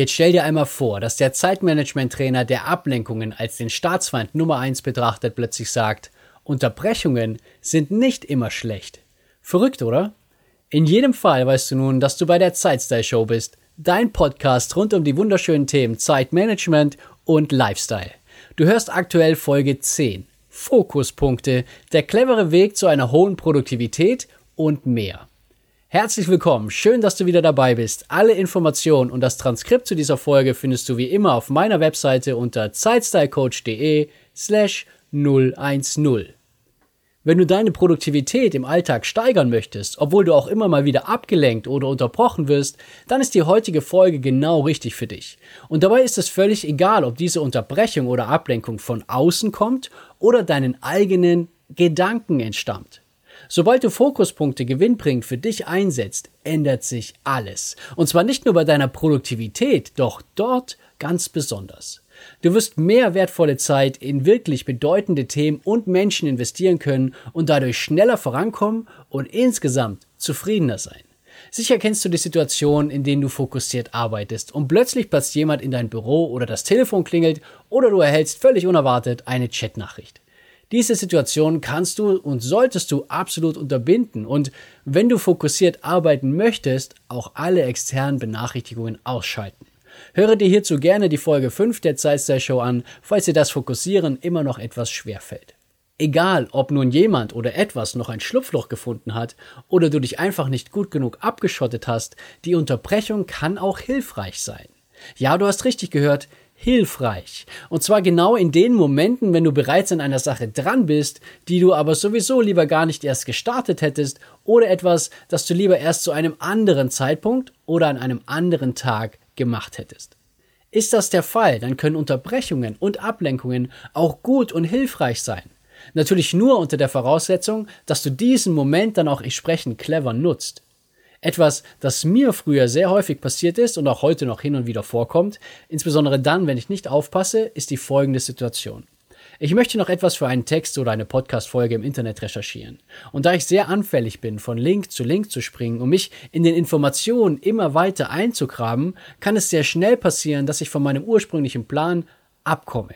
Jetzt stell dir einmal vor, dass der Zeitmanagement-Trainer, der Ablenkungen als den Staatsfeind Nummer 1 betrachtet, plötzlich sagt, Unterbrechungen sind nicht immer schlecht. Verrückt, oder? In jedem Fall weißt du nun, dass du bei der Zeitstyle Show bist, dein Podcast rund um die wunderschönen Themen Zeitmanagement und Lifestyle. Du hörst aktuell Folge 10. Fokuspunkte, der clevere Weg zu einer hohen Produktivität und mehr. Herzlich willkommen, schön, dass du wieder dabei bist. Alle Informationen und das Transkript zu dieser Folge findest du wie immer auf meiner Webseite unter zeitstylecoach.de slash 010. Wenn du deine Produktivität im Alltag steigern möchtest, obwohl du auch immer mal wieder abgelenkt oder unterbrochen wirst, dann ist die heutige Folge genau richtig für dich. Und dabei ist es völlig egal, ob diese Unterbrechung oder Ablenkung von außen kommt oder deinen eigenen Gedanken entstammt. Sobald du Fokuspunkte gewinnbringend für dich einsetzt, ändert sich alles. Und zwar nicht nur bei deiner Produktivität, doch dort ganz besonders. Du wirst mehr wertvolle Zeit in wirklich bedeutende Themen und Menschen investieren können und dadurch schneller vorankommen und insgesamt zufriedener sein. Sicher kennst du die Situation, in denen du fokussiert arbeitest und plötzlich passt jemand in dein Büro oder das Telefon klingelt oder du erhältst völlig unerwartet eine Chatnachricht. Diese Situation kannst du und solltest du absolut unterbinden und wenn du fokussiert arbeiten möchtest, auch alle externen Benachrichtigungen ausschalten. Höre dir hierzu gerne die Folge 5 der Zeitstyle Show an, falls dir das Fokussieren immer noch etwas schwer fällt. Egal, ob nun jemand oder etwas noch ein Schlupfloch gefunden hat oder du dich einfach nicht gut genug abgeschottet hast, die Unterbrechung kann auch hilfreich sein. Ja, du hast richtig gehört, hilfreich. Und zwar genau in den Momenten, wenn du bereits an einer Sache dran bist, die du aber sowieso lieber gar nicht erst gestartet hättest oder etwas, das du lieber erst zu einem anderen Zeitpunkt oder an einem anderen Tag gemacht hättest. Ist das der Fall, dann können Unterbrechungen und Ablenkungen auch gut und hilfreich sein. Natürlich nur unter der Voraussetzung, dass du diesen Moment dann auch entsprechend clever nutzt. Etwas, das mir früher sehr häufig passiert ist und auch heute noch hin und wieder vorkommt, insbesondere dann, wenn ich nicht aufpasse, ist die folgende Situation. Ich möchte noch etwas für einen Text oder eine Podcast-Folge im Internet recherchieren. Und da ich sehr anfällig bin, von Link zu Link zu springen, um mich in den Informationen immer weiter einzugraben, kann es sehr schnell passieren, dass ich von meinem ursprünglichen Plan abkomme.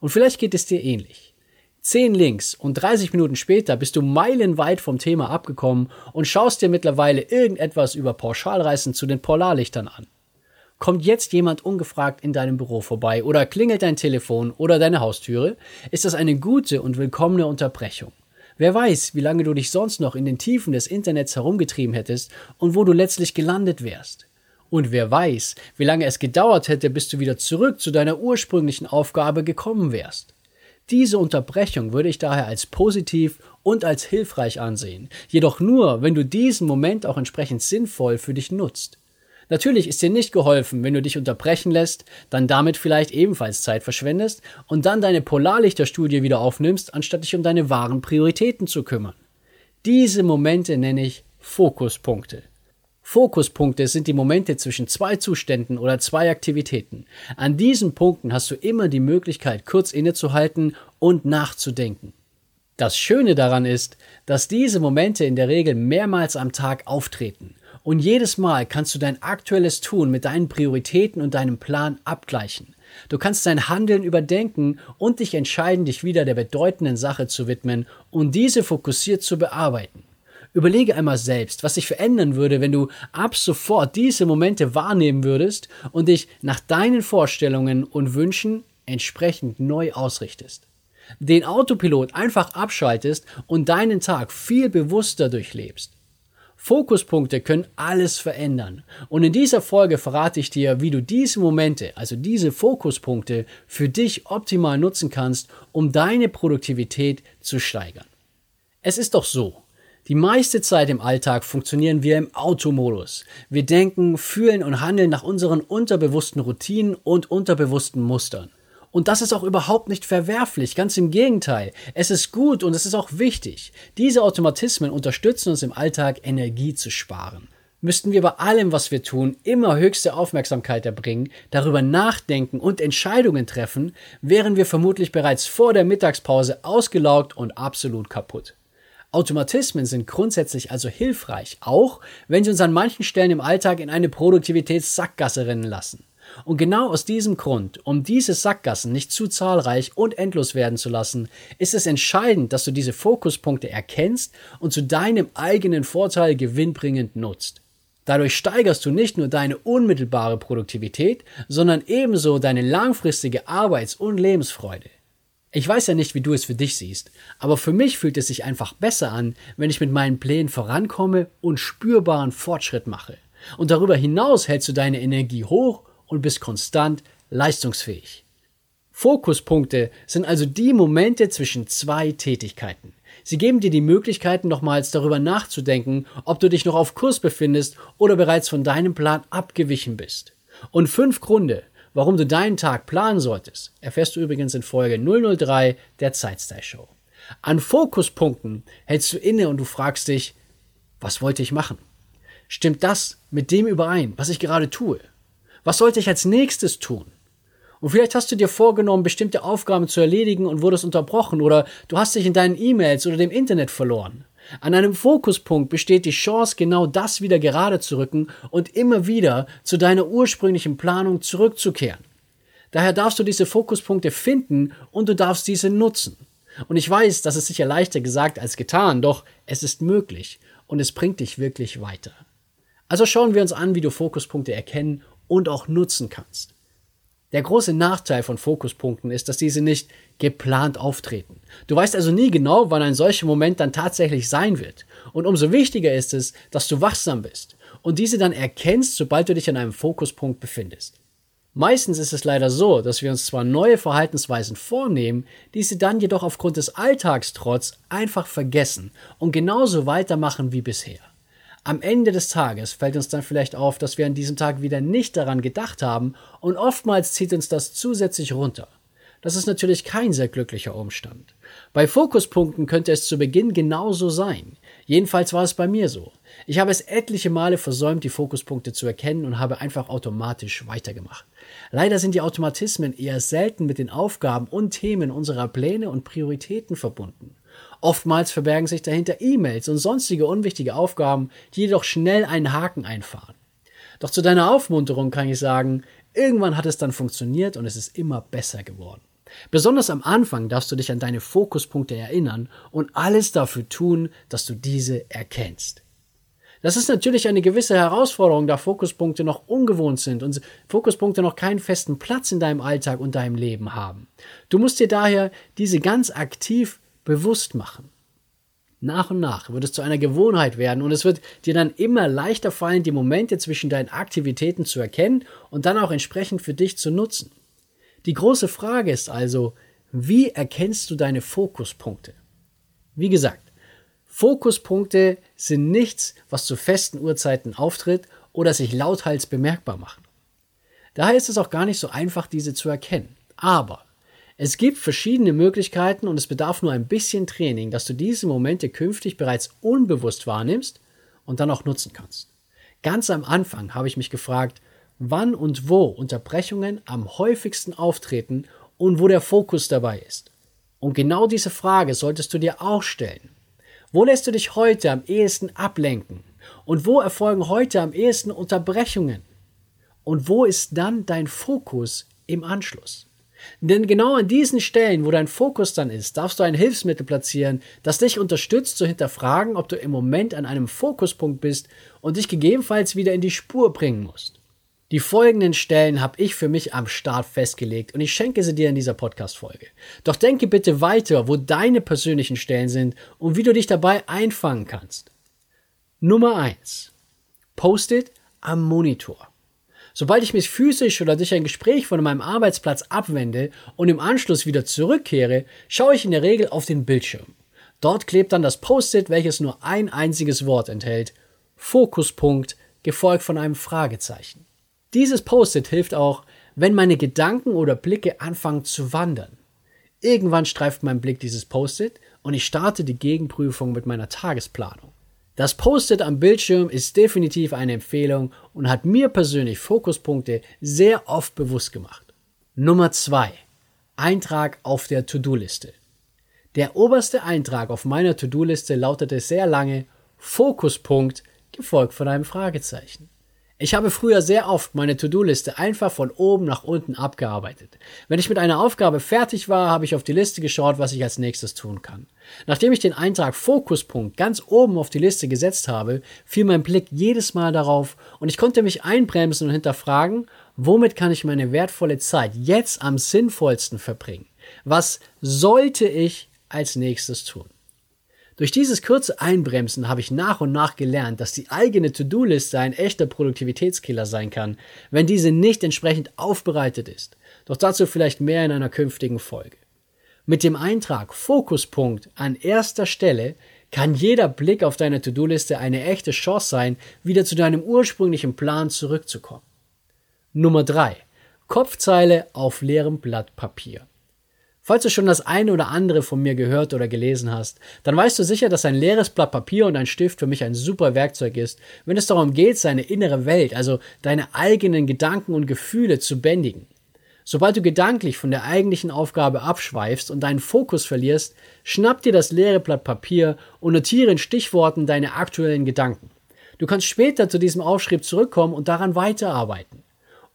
Und vielleicht geht es dir ähnlich. 10 Links und 30 Minuten später bist du meilenweit vom Thema abgekommen und schaust dir mittlerweile irgendetwas über Pauschalreisen zu den Polarlichtern an. Kommt jetzt jemand ungefragt in deinem Büro vorbei oder klingelt dein Telefon oder deine Haustüre, ist das eine gute und willkommene Unterbrechung. Wer weiß, wie lange du dich sonst noch in den Tiefen des Internets herumgetrieben hättest und wo du letztlich gelandet wärst. Und wer weiß, wie lange es gedauert hätte, bis du wieder zurück zu deiner ursprünglichen Aufgabe gekommen wärst. Diese Unterbrechung würde ich daher als positiv und als hilfreich ansehen, jedoch nur, wenn du diesen Moment auch entsprechend sinnvoll für dich nutzt. Natürlich ist dir nicht geholfen, wenn du dich unterbrechen lässt, dann damit vielleicht ebenfalls Zeit verschwendest und dann deine Polarlichterstudie wieder aufnimmst, anstatt dich um deine wahren Prioritäten zu kümmern. Diese Momente nenne ich Fokuspunkte. Fokuspunkte sind die Momente zwischen zwei Zuständen oder zwei Aktivitäten. An diesen Punkten hast du immer die Möglichkeit, kurz innezuhalten und nachzudenken. Das Schöne daran ist, dass diese Momente in der Regel mehrmals am Tag auftreten. Und jedes Mal kannst du dein aktuelles Tun mit deinen Prioritäten und deinem Plan abgleichen. Du kannst dein Handeln überdenken und dich entscheiden, dich wieder der bedeutenden Sache zu widmen und diese fokussiert zu bearbeiten. Überlege einmal selbst, was sich verändern würde, wenn du ab sofort diese Momente wahrnehmen würdest und dich nach deinen Vorstellungen und Wünschen entsprechend neu ausrichtest. Den Autopilot einfach abschaltest und deinen Tag viel bewusster durchlebst. Fokuspunkte können alles verändern. Und in dieser Folge verrate ich dir, wie du diese Momente, also diese Fokuspunkte, für dich optimal nutzen kannst, um deine Produktivität zu steigern. Es ist doch so, die meiste Zeit im Alltag funktionieren wir im Automodus. Wir denken, fühlen und handeln nach unseren unterbewussten Routinen und unterbewussten Mustern. Und das ist auch überhaupt nicht verwerflich, ganz im Gegenteil. Es ist gut und es ist auch wichtig. Diese Automatismen unterstützen uns im Alltag, Energie zu sparen. Müssten wir bei allem, was wir tun, immer höchste Aufmerksamkeit erbringen, darüber nachdenken und Entscheidungen treffen, wären wir vermutlich bereits vor der Mittagspause ausgelaugt und absolut kaputt. Automatismen sind grundsätzlich also hilfreich, auch wenn sie uns an manchen Stellen im Alltag in eine Produktivitätssackgasse rennen lassen. Und genau aus diesem Grund, um diese Sackgassen nicht zu zahlreich und endlos werden zu lassen, ist es entscheidend, dass du diese Fokuspunkte erkennst und zu deinem eigenen Vorteil gewinnbringend nutzt. Dadurch steigerst du nicht nur deine unmittelbare Produktivität, sondern ebenso deine langfristige Arbeits- und Lebensfreude. Ich weiß ja nicht, wie du es für dich siehst, aber für mich fühlt es sich einfach besser an, wenn ich mit meinen Plänen vorankomme und spürbaren Fortschritt mache. Und darüber hinaus hältst du deine Energie hoch und bist konstant leistungsfähig. Fokuspunkte sind also die Momente zwischen zwei Tätigkeiten. Sie geben dir die Möglichkeit, nochmals darüber nachzudenken, ob du dich noch auf Kurs befindest oder bereits von deinem Plan abgewichen bist. Und fünf Gründe, warum du deinen Tag planen solltest, erfährst du übrigens in Folge 003 der Zeitstyle Show. An Fokuspunkten hältst du inne und du fragst dich, was wollte ich machen? Stimmt das mit dem überein, was ich gerade tue? Was sollte ich als nächstes tun? Und vielleicht hast du dir vorgenommen, bestimmte Aufgaben zu erledigen und wurdest unterbrochen oder du hast dich in deinen E-Mails oder dem Internet verloren. An einem Fokuspunkt besteht die Chance, genau das wieder gerade zu rücken und immer wieder zu deiner ursprünglichen Planung zurückzukehren. Daher darfst du diese Fokuspunkte finden und du darfst diese nutzen. Und ich weiß, das ist sicher leichter gesagt als getan, doch es ist möglich und es bringt dich wirklich weiter. Also schauen wir uns an, wie du Fokuspunkte erkennen und auch nutzen kannst. Der große Nachteil von Fokuspunkten ist, dass diese nicht geplant auftreten. Du weißt also nie genau, wann ein solcher Moment dann tatsächlich sein wird. Und umso wichtiger ist es, dass du wachsam bist und diese dann erkennst, sobald du dich an einem Fokuspunkt befindest. Meistens ist es leider so, dass wir uns zwar neue Verhaltensweisen vornehmen, diese dann jedoch aufgrund des Alltagstrotz einfach vergessen und genauso weitermachen wie bisher. Am Ende des Tages fällt uns dann vielleicht auf, dass wir an diesem Tag wieder nicht daran gedacht haben und oftmals zieht uns das zusätzlich runter. Das ist natürlich kein sehr glücklicher Umstand. Bei Fokuspunkten könnte es zu Beginn genauso sein. Jedenfalls war es bei mir so. Ich habe es etliche Male versäumt, die Fokuspunkte zu erkennen und habe einfach automatisch weitergemacht. Leider sind die Automatismen eher selten mit den Aufgaben und Themen unserer Pläne und Prioritäten verbunden. Oftmals verbergen sich dahinter E-Mails und sonstige unwichtige Aufgaben, die jedoch schnell einen Haken einfahren. Doch zu deiner Aufmunterung kann ich sagen, irgendwann hat es dann funktioniert und es ist immer besser geworden. Besonders am Anfang darfst du dich an deine Fokuspunkte erinnern und alles dafür tun, dass du diese erkennst. Das ist natürlich eine gewisse Herausforderung, da Fokuspunkte noch ungewohnt sind und Fokuspunkte noch keinen festen Platz in deinem Alltag und deinem Leben haben. Du musst dir daher diese ganz aktiv bewusst machen. Nach und nach wird es zu einer Gewohnheit werden und es wird dir dann immer leichter fallen, die Momente zwischen deinen Aktivitäten zu erkennen und dann auch entsprechend für dich zu nutzen. Die große Frage ist also, wie erkennst du deine Fokuspunkte? Wie gesagt, Fokuspunkte sind nichts, was zu festen Uhrzeiten auftritt oder sich lauthals bemerkbar macht. Daher ist es auch gar nicht so einfach, diese zu erkennen. Aber es gibt verschiedene Möglichkeiten und es bedarf nur ein bisschen Training, dass du diese Momente künftig bereits unbewusst wahrnimmst und dann auch nutzen kannst. Ganz am Anfang habe ich mich gefragt, wann und wo Unterbrechungen am häufigsten auftreten und wo der Fokus dabei ist. Und genau diese Frage solltest du dir auch stellen. Wo lässt du dich heute am ehesten ablenken? Und wo erfolgen heute am ehesten Unterbrechungen? Und wo ist dann dein Fokus im Anschluss? Denn genau an diesen Stellen, wo dein Fokus dann ist, darfst du ein Hilfsmittel platzieren, das dich unterstützt zu hinterfragen, ob du im Moment an einem Fokuspunkt bist und dich gegebenenfalls wieder in die Spur bringen musst. Die folgenden Stellen habe ich für mich am Start festgelegt und ich schenke sie dir in dieser Podcast-Folge. Doch denke bitte weiter, wo deine persönlichen Stellen sind und wie du dich dabei einfangen kannst. Nummer eins: Post-it am Monitor. Sobald ich mich physisch oder durch ein Gespräch von meinem Arbeitsplatz abwende und im Anschluss wieder zurückkehre, schaue ich in der Regel auf den Bildschirm. Dort klebt dann das Post-it, welches nur ein einziges Wort enthält. Fokuspunkt, gefolgt von einem Fragezeichen. Dieses Post-it hilft auch, wenn meine Gedanken oder Blicke anfangen zu wandern. Irgendwann streift mein Blick dieses Post-it und ich starte die Gegenprüfung mit meiner Tagesplanung. Das Post-it am Bildschirm ist definitiv eine Empfehlung und hat mir persönlich Fokuspunkte sehr oft bewusst gemacht. Nummer zwei: Eintrag auf der To-Do-Liste. Der oberste Eintrag auf meiner To-Do-Liste lautete sehr lange Fokuspunkt, gefolgt von einem Fragezeichen. Ich habe früher sehr oft meine To-Do-Liste einfach von oben nach unten abgearbeitet. Wenn ich mit einer Aufgabe fertig war, habe ich auf die Liste geschaut, was ich als nächstes tun kann. Nachdem ich den Eintrag Fokuspunkt ganz oben auf die Liste gesetzt habe, fiel mein Blick jedes Mal darauf und ich konnte mich einbremsen und hinterfragen, womit kann ich meine wertvolle Zeit jetzt am sinnvollsten verbringen? Was sollte ich als nächstes tun? Durch dieses kurze Einbremsen habe ich nach und nach gelernt, dass die eigene To-Do-Liste ein echter Produktivitätskiller sein kann, wenn diese nicht entsprechend aufbereitet ist. Doch dazu vielleicht mehr in einer künftigen Folge. Mit dem Eintrag Fokuspunkt an erster Stelle kann jeder Blick auf deine To-Do-Liste eine echte Chance sein, wieder zu deinem ursprünglichen Plan zurückzukommen. Nummer drei: Kopfzeile auf leerem Blatt Papier. Falls du schon das eine oder andere von mir gehört oder gelesen hast, dann weißt du sicher, dass ein leeres Blatt Papier und ein Stift für mich ein super Werkzeug ist, wenn es darum geht, seine innere Welt, also deine eigenen Gedanken und Gefühle zu bändigen. Sobald du gedanklich von der eigentlichen Aufgabe abschweifst und deinen Fokus verlierst, schnapp dir das leere Blatt Papier und notiere in Stichworten deine aktuellen Gedanken. Du kannst später zu diesem Aufschrieb zurückkommen und daran weiterarbeiten.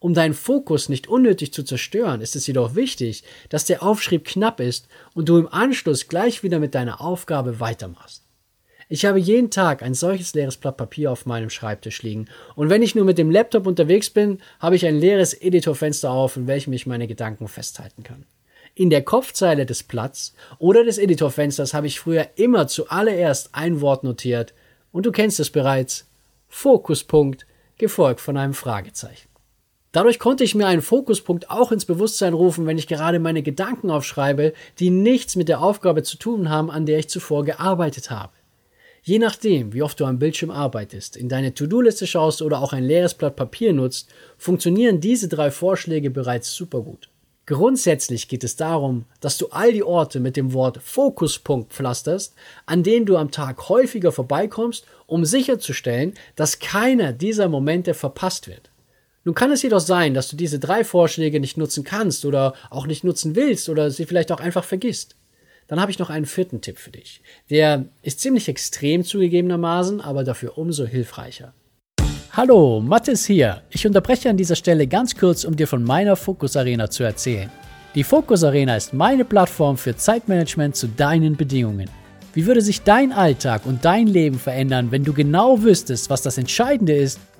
Um deinen Fokus nicht unnötig zu zerstören, ist es jedoch wichtig, dass der Aufschrieb knapp ist und du im Anschluss gleich wieder mit deiner Aufgabe weitermachst. Ich habe jeden Tag ein solches leeres Blatt Papier auf meinem Schreibtisch liegen und wenn ich nur mit dem Laptop unterwegs bin, habe ich ein leeres Editorfenster auf, in welchem ich meine Gedanken festhalten kann. In der Kopfzeile des Blatts oder des Editorfensters habe ich früher immer zuallererst ein Wort notiert und du kennst es bereits. Fokuspunkt, gefolgt von einem Fragezeichen. Dadurch konnte ich mir einen Fokuspunkt auch ins Bewusstsein rufen, wenn ich gerade meine Gedanken aufschreibe, die nichts mit der Aufgabe zu tun haben, an der ich zuvor gearbeitet habe. Je nachdem, wie oft du am Bildschirm arbeitest, in deine To-Do-Liste schaust oder auch ein leeres Blatt Papier nutzt, funktionieren diese drei Vorschläge bereits super gut. Grundsätzlich geht es darum, dass du all die Orte mit dem Wort Fokuspunkt pflasterst, an denen du am Tag häufiger vorbeikommst, um sicherzustellen, dass keiner dieser Momente verpasst wird. Nun kann es jedoch sein, dass du diese drei Vorschläge nicht nutzen kannst oder auch nicht nutzen willst oder sie vielleicht auch einfach vergisst. Dann habe ich noch einen vierten Tipp für dich. Der ist ziemlich extrem zugegebenermaßen, aber dafür umso hilfreicher. Hallo, Mathis hier. Ich unterbreche an dieser Stelle ganz kurz, um dir von meiner Focus Arena zu erzählen. Die Focus Arena ist meine Plattform für Zeitmanagement zu deinen Bedingungen. Wie würde sich dein Alltag und dein Leben verändern, wenn du genau wüsstest, was das Entscheidende ist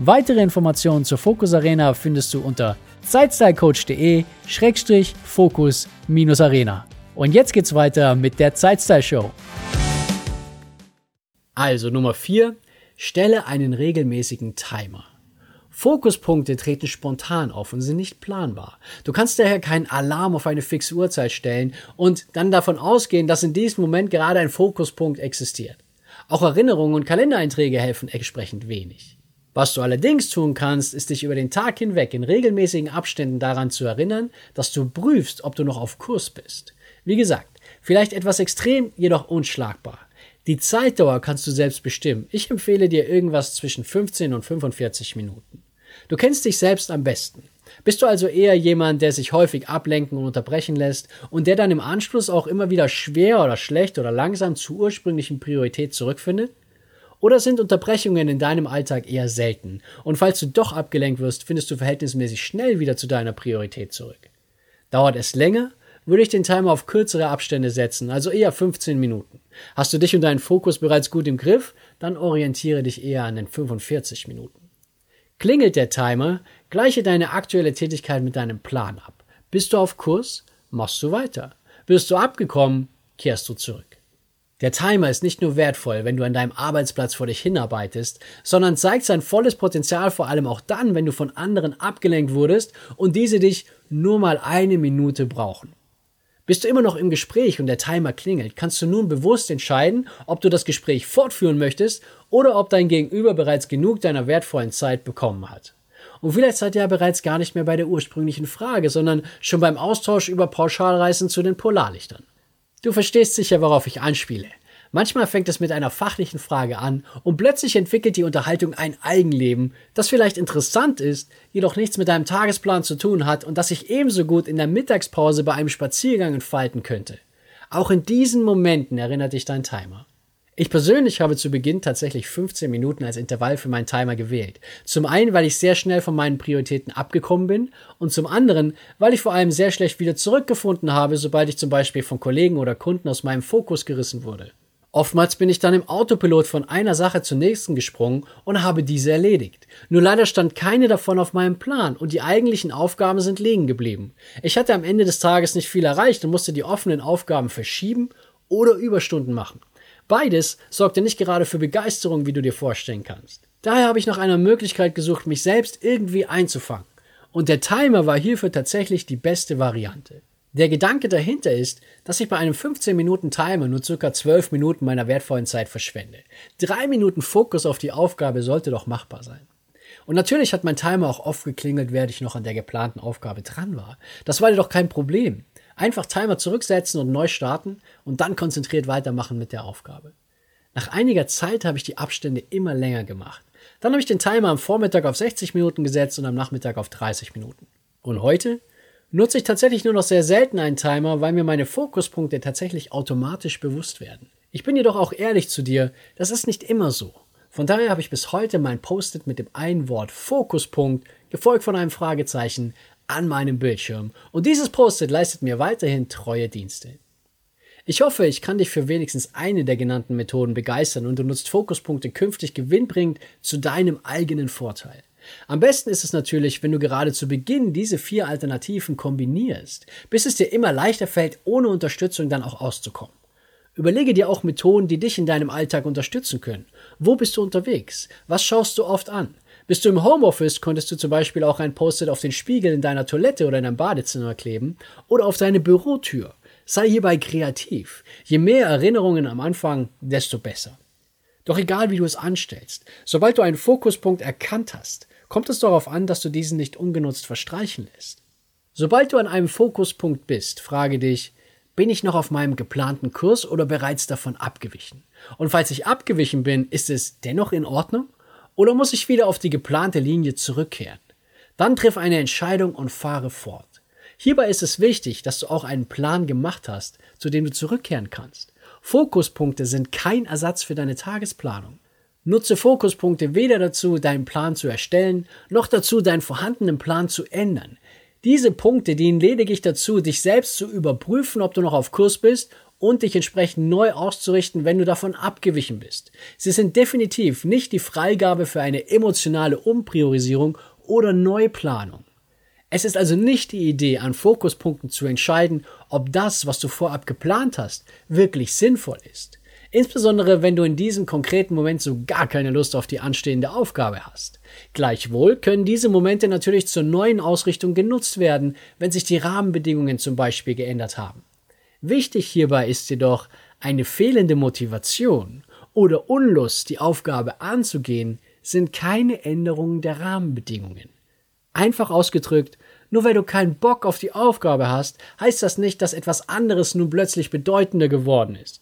Weitere Informationen zur Fokus Arena findest du unter zeitstylecoach.de-fokus-arena. Und jetzt geht's weiter mit der Zeitstyle Show. Also Nummer 4, stelle einen regelmäßigen Timer. Fokuspunkte treten spontan auf und sind nicht planbar. Du kannst daher keinen Alarm auf eine fixe Uhrzeit stellen und dann davon ausgehen, dass in diesem Moment gerade ein Fokuspunkt existiert. Auch Erinnerungen und Kalendereinträge helfen entsprechend wenig. Was du allerdings tun kannst, ist dich über den Tag hinweg in regelmäßigen Abständen daran zu erinnern, dass du prüfst, ob du noch auf Kurs bist. Wie gesagt, vielleicht etwas extrem, jedoch unschlagbar. Die Zeitdauer kannst du selbst bestimmen. Ich empfehle dir irgendwas zwischen 15 und 45 Minuten. Du kennst dich selbst am besten. Bist du also eher jemand, der sich häufig ablenken und unterbrechen lässt und der dann im Anschluss auch immer wieder schwer oder schlecht oder langsam zur ursprünglichen Priorität zurückfindet? Oder sind Unterbrechungen in deinem Alltag eher selten? Und falls du doch abgelenkt wirst, findest du verhältnismäßig schnell wieder zu deiner Priorität zurück. Dauert es länger, würde ich den Timer auf kürzere Abstände setzen, also eher 15 Minuten. Hast du dich und deinen Fokus bereits gut im Griff, dann orientiere dich eher an den 45 Minuten. Klingelt der Timer, gleiche deine aktuelle Tätigkeit mit deinem Plan ab. Bist du auf Kurs, machst du weiter. Bist du abgekommen, kehrst du zurück. Der Timer ist nicht nur wertvoll, wenn du an deinem Arbeitsplatz vor dich hinarbeitest, sondern zeigt sein volles Potenzial vor allem auch dann, wenn du von anderen abgelenkt wurdest und diese dich nur mal eine Minute brauchen. Bist du immer noch im Gespräch und der Timer klingelt, kannst du nun bewusst entscheiden, ob du das Gespräch fortführen möchtest oder ob dein Gegenüber bereits genug deiner wertvollen Zeit bekommen hat. Und vielleicht seid ihr ja bereits gar nicht mehr bei der ursprünglichen Frage, sondern schon beim Austausch über Pauschalreisen zu den Polarlichtern. Du verstehst sicher, worauf ich anspiele. Manchmal fängt es mit einer fachlichen Frage an und plötzlich entwickelt die Unterhaltung ein Eigenleben, das vielleicht interessant ist, jedoch nichts mit deinem Tagesplan zu tun hat und das sich ebenso gut in der Mittagspause bei einem Spaziergang entfalten könnte. Auch in diesen Momenten erinnert dich dein Timer. Ich persönlich habe zu Beginn tatsächlich 15 Minuten als Intervall für meinen Timer gewählt. Zum einen, weil ich sehr schnell von meinen Prioritäten abgekommen bin und zum anderen, weil ich vor allem sehr schlecht wieder zurückgefunden habe, sobald ich zum Beispiel von Kollegen oder Kunden aus meinem Fokus gerissen wurde. Oftmals bin ich dann im Autopilot von einer Sache zur nächsten gesprungen und habe diese erledigt. Nur leider stand keine davon auf meinem Plan und die eigentlichen Aufgaben sind liegen geblieben. Ich hatte am Ende des Tages nicht viel erreicht und musste die offenen Aufgaben verschieben oder Überstunden machen. Beides sorgte nicht gerade für Begeisterung, wie du dir vorstellen kannst. Daher habe ich nach einer Möglichkeit gesucht, mich selbst irgendwie einzufangen. Und der Timer war hierfür tatsächlich die beste Variante. Der Gedanke dahinter ist, dass ich bei einem 15 Minuten Timer nur circa 12 Minuten meiner wertvollen Zeit verschwende. Drei Minuten Fokus auf die Aufgabe sollte doch machbar sein. Und natürlich hat mein Timer auch oft geklingelt, während ich noch an der geplanten Aufgabe dran war. Das war jedoch kein Problem. Einfach Timer zurücksetzen und neu starten und dann konzentriert weitermachen mit der Aufgabe. Nach einiger Zeit habe ich die Abstände immer länger gemacht. Dann habe ich den Timer am Vormittag auf 60 Minuten gesetzt und am Nachmittag auf 30 Minuten. Und heute nutze ich tatsächlich nur noch sehr selten einen Timer, weil mir meine Fokuspunkte tatsächlich automatisch bewusst werden. Ich bin jedoch auch ehrlich zu dir, das ist nicht immer so. Von daher habe ich bis heute mein Post-it mit dem einen Wort Fokuspunkt, gefolgt von einem Fragezeichen, an meinem Bildschirm und dieses Post-it leistet mir weiterhin treue Dienste. Ich hoffe, ich kann dich für wenigstens eine der genannten Methoden begeistern und du nutzt Fokuspunkte künftig gewinnbringend zu deinem eigenen Vorteil. Am besten ist es natürlich, wenn du gerade zu Beginn diese vier Alternativen kombinierst, bis es dir immer leichter fällt, ohne Unterstützung dann auch auszukommen. Überlege dir auch Methoden, die dich in deinem Alltag unterstützen können. Wo bist du unterwegs? Was schaust du oft an? Bist du im Homeoffice, konntest du zum Beispiel auch ein Post-it auf den Spiegel in deiner Toilette oder in deinem Badezimmer kleben oder auf deine Bürotür. Sei hierbei kreativ. Je mehr Erinnerungen am Anfang, desto besser. Doch egal wie du es anstellst, sobald du einen Fokuspunkt erkannt hast, kommt es darauf an, dass du diesen nicht ungenutzt verstreichen lässt. Sobald du an einem Fokuspunkt bist, frage dich, bin ich noch auf meinem geplanten Kurs oder bereits davon abgewichen? Und falls ich abgewichen bin, ist es dennoch in Ordnung? Oder muss ich wieder auf die geplante Linie zurückkehren? Dann triff eine Entscheidung und fahre fort. Hierbei ist es wichtig, dass du auch einen Plan gemacht hast, zu dem du zurückkehren kannst. Fokuspunkte sind kein Ersatz für deine Tagesplanung. Nutze Fokuspunkte weder dazu, deinen Plan zu erstellen, noch dazu, deinen vorhandenen Plan zu ändern. Diese Punkte dienen lediglich dazu, dich selbst zu überprüfen, ob du noch auf Kurs bist und dich entsprechend neu auszurichten, wenn du davon abgewichen bist. Sie sind definitiv nicht die Freigabe für eine emotionale Umpriorisierung oder Neuplanung. Es ist also nicht die Idee, an Fokuspunkten zu entscheiden, ob das, was du vorab geplant hast, wirklich sinnvoll ist. Insbesondere wenn du in diesem konkreten Moment so gar keine Lust auf die anstehende Aufgabe hast. Gleichwohl können diese Momente natürlich zur neuen Ausrichtung genutzt werden, wenn sich die Rahmenbedingungen zum Beispiel geändert haben. Wichtig hierbei ist jedoch, eine fehlende Motivation oder Unlust, die Aufgabe anzugehen, sind keine Änderungen der Rahmenbedingungen. Einfach ausgedrückt, nur weil du keinen Bock auf die Aufgabe hast, heißt das nicht, dass etwas anderes nun plötzlich bedeutender geworden ist.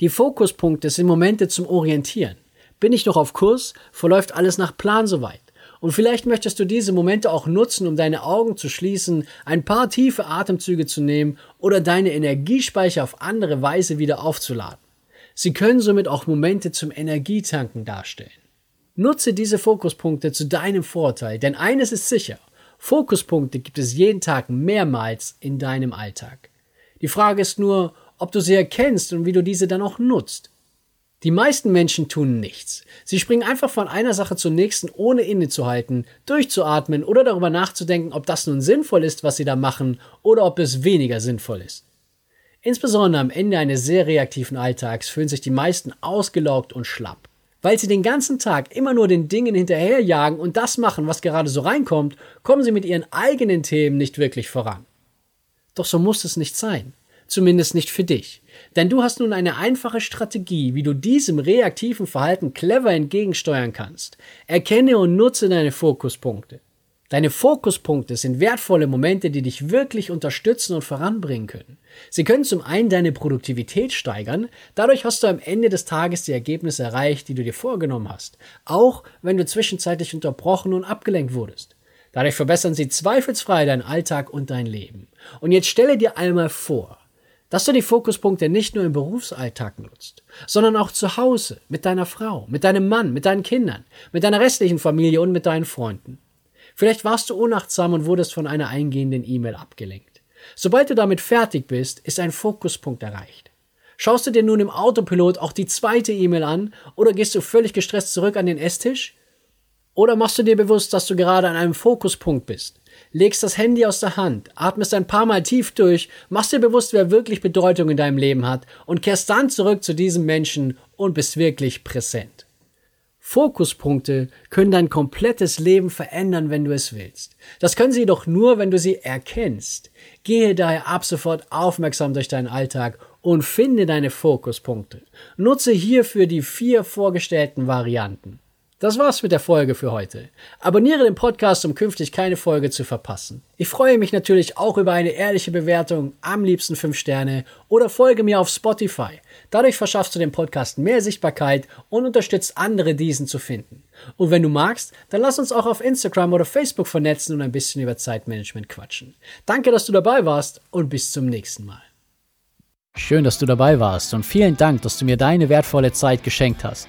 Die Fokuspunkte sind Momente zum Orientieren. Bin ich noch auf Kurs? Verläuft alles nach Plan soweit? Und vielleicht möchtest du diese Momente auch nutzen, um deine Augen zu schließen, ein paar tiefe Atemzüge zu nehmen oder deine Energiespeicher auf andere Weise wieder aufzuladen. Sie können somit auch Momente zum Energietanken darstellen. Nutze diese Fokuspunkte zu deinem Vorteil, denn eines ist sicher, Fokuspunkte gibt es jeden Tag mehrmals in deinem Alltag. Die Frage ist nur, ob du sie erkennst und wie du diese dann auch nutzt. Die meisten Menschen tun nichts. Sie springen einfach von einer Sache zur nächsten, ohne innezuhalten, durchzuatmen oder darüber nachzudenken, ob das nun sinnvoll ist, was sie da machen, oder ob es weniger sinnvoll ist. Insbesondere am Ende eines sehr reaktiven Alltags fühlen sich die meisten ausgelaugt und schlapp. Weil sie den ganzen Tag immer nur den Dingen hinterherjagen und das machen, was gerade so reinkommt, kommen sie mit ihren eigenen Themen nicht wirklich voran. Doch so muss es nicht sein. Zumindest nicht für dich. Denn du hast nun eine einfache Strategie, wie du diesem reaktiven Verhalten clever entgegensteuern kannst. Erkenne und nutze deine Fokuspunkte. Deine Fokuspunkte sind wertvolle Momente, die dich wirklich unterstützen und voranbringen können. Sie können zum einen deine Produktivität steigern, dadurch hast du am Ende des Tages die Ergebnisse erreicht, die du dir vorgenommen hast, auch wenn du zwischenzeitlich unterbrochen und abgelenkt wurdest. Dadurch verbessern sie zweifelsfrei deinen Alltag und dein Leben. Und jetzt stelle dir einmal vor, dass du die Fokuspunkte nicht nur im Berufsalltag nutzt, sondern auch zu Hause, mit deiner Frau, mit deinem Mann, mit deinen Kindern, mit deiner restlichen Familie und mit deinen Freunden. Vielleicht warst du unachtsam und wurdest von einer eingehenden E-Mail abgelenkt. Sobald du damit fertig bist, ist ein Fokuspunkt erreicht. Schaust du dir nun im Autopilot auch die zweite E-Mail an oder gehst du völlig gestresst zurück an den Esstisch? Oder machst du dir bewusst, dass du gerade an einem Fokuspunkt bist? Legst das Handy aus der Hand, atmest ein paar Mal tief durch, machst dir bewusst, wer wirklich Bedeutung in deinem Leben hat und kehrst dann zurück zu diesem Menschen und bist wirklich präsent. Fokuspunkte können dein komplettes Leben verändern, wenn du es willst. Das können sie jedoch nur, wenn du sie erkennst. Gehe daher ab sofort aufmerksam durch deinen Alltag und finde deine Fokuspunkte. Nutze hierfür die vier vorgestellten Varianten. Das war's mit der Folge für heute. Abonniere den Podcast, um künftig keine Folge zu verpassen. Ich freue mich natürlich auch über eine ehrliche Bewertung, am liebsten 5 Sterne, oder folge mir auf Spotify. Dadurch verschaffst du dem Podcast mehr Sichtbarkeit und unterstützt andere, diesen zu finden. Und wenn du magst, dann lass uns auch auf Instagram oder Facebook vernetzen und ein bisschen über Zeitmanagement quatschen. Danke, dass du dabei warst und bis zum nächsten Mal. Schön, dass du dabei warst und vielen Dank, dass du mir deine wertvolle Zeit geschenkt hast.